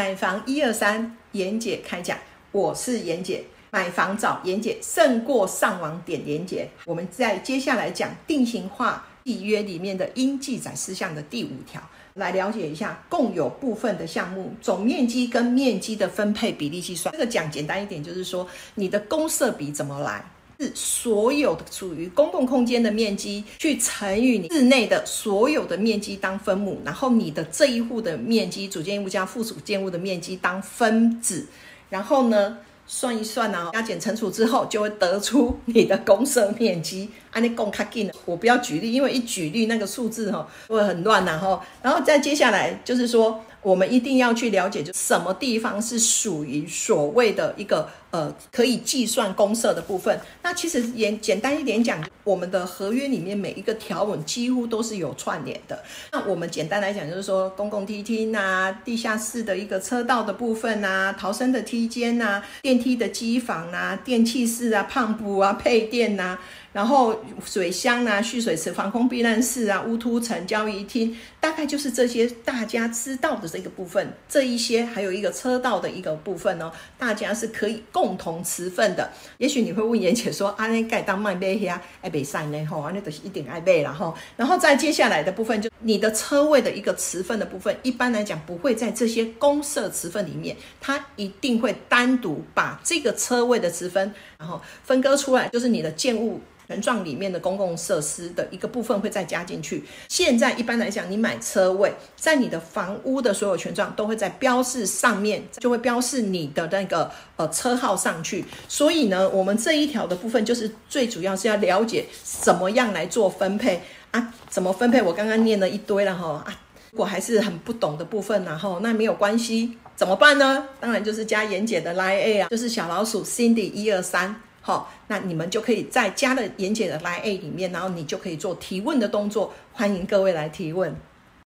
买房一二三，妍姐开讲，我是妍姐，买房找妍姐胜过上网点妍姐。我们在接下来讲定型化契约里面的应记载事项的第五条，来了解一下共有部分的项目总面积跟面积的分配比例计算。这个讲简单一点，就是说你的公设比怎么来？是所有的属于公共空间的面积去乘以你室内的所有的面积当分母，然后你的这一户的面积主建物加附属建物的面积当分子，然后呢算一算呢，加减乘除之后就会得出你的公设面积。安尼公卡紧，我不要举例，因为一举例那个数字哈会很乱然后，然后再接下来就是说。我们一定要去了解，就什么地方是属于所谓的一个呃可以计算公社的部分。那其实也简单一点讲，我们的合约里面每一个条文几乎都是有串联的。那我们简单来讲，就是说公共梯厅啊、地下室的一个车道的部分啊、逃生的梯间啊、电梯的机房啊、电气室啊、胖布啊、配电啊。然后水箱啊、蓄水池、防空避难室啊、乌突层、交易厅，大概就是这些大家知道的这个部分。这一些还有一个车道的一个部分哦，大家是可以共共同持份的。也许你会问妍姐说：“啊，那盖当卖买呀，爱北晒呢？吼，那都是一定爱买然后，然后再接下来的部分，就你的车位的一个持份的部分，一般来讲不会在这些公社持份里面，它一定会单独把这个车位的持分，然后分割出来，就是你的建物。权状里面的公共设施的一个部分会再加进去。现在一般来讲，你买车位，在你的房屋的所有权状都会在标示上面，就会标示你的那个呃车号上去。所以呢，我们这一条的部分就是最主要是要了解怎么样来做分配啊？怎么分配？我刚刚念了一堆了哈啊，如果还是很不懂的部分，然后那没有关系，怎么办呢？当然就是加严姐的 line A 啊，就是小老鼠 Cindy 一二三。好，那你们就可以在加了严姐的 Line A 里面，然后你就可以做提问的动作，欢迎各位来提问。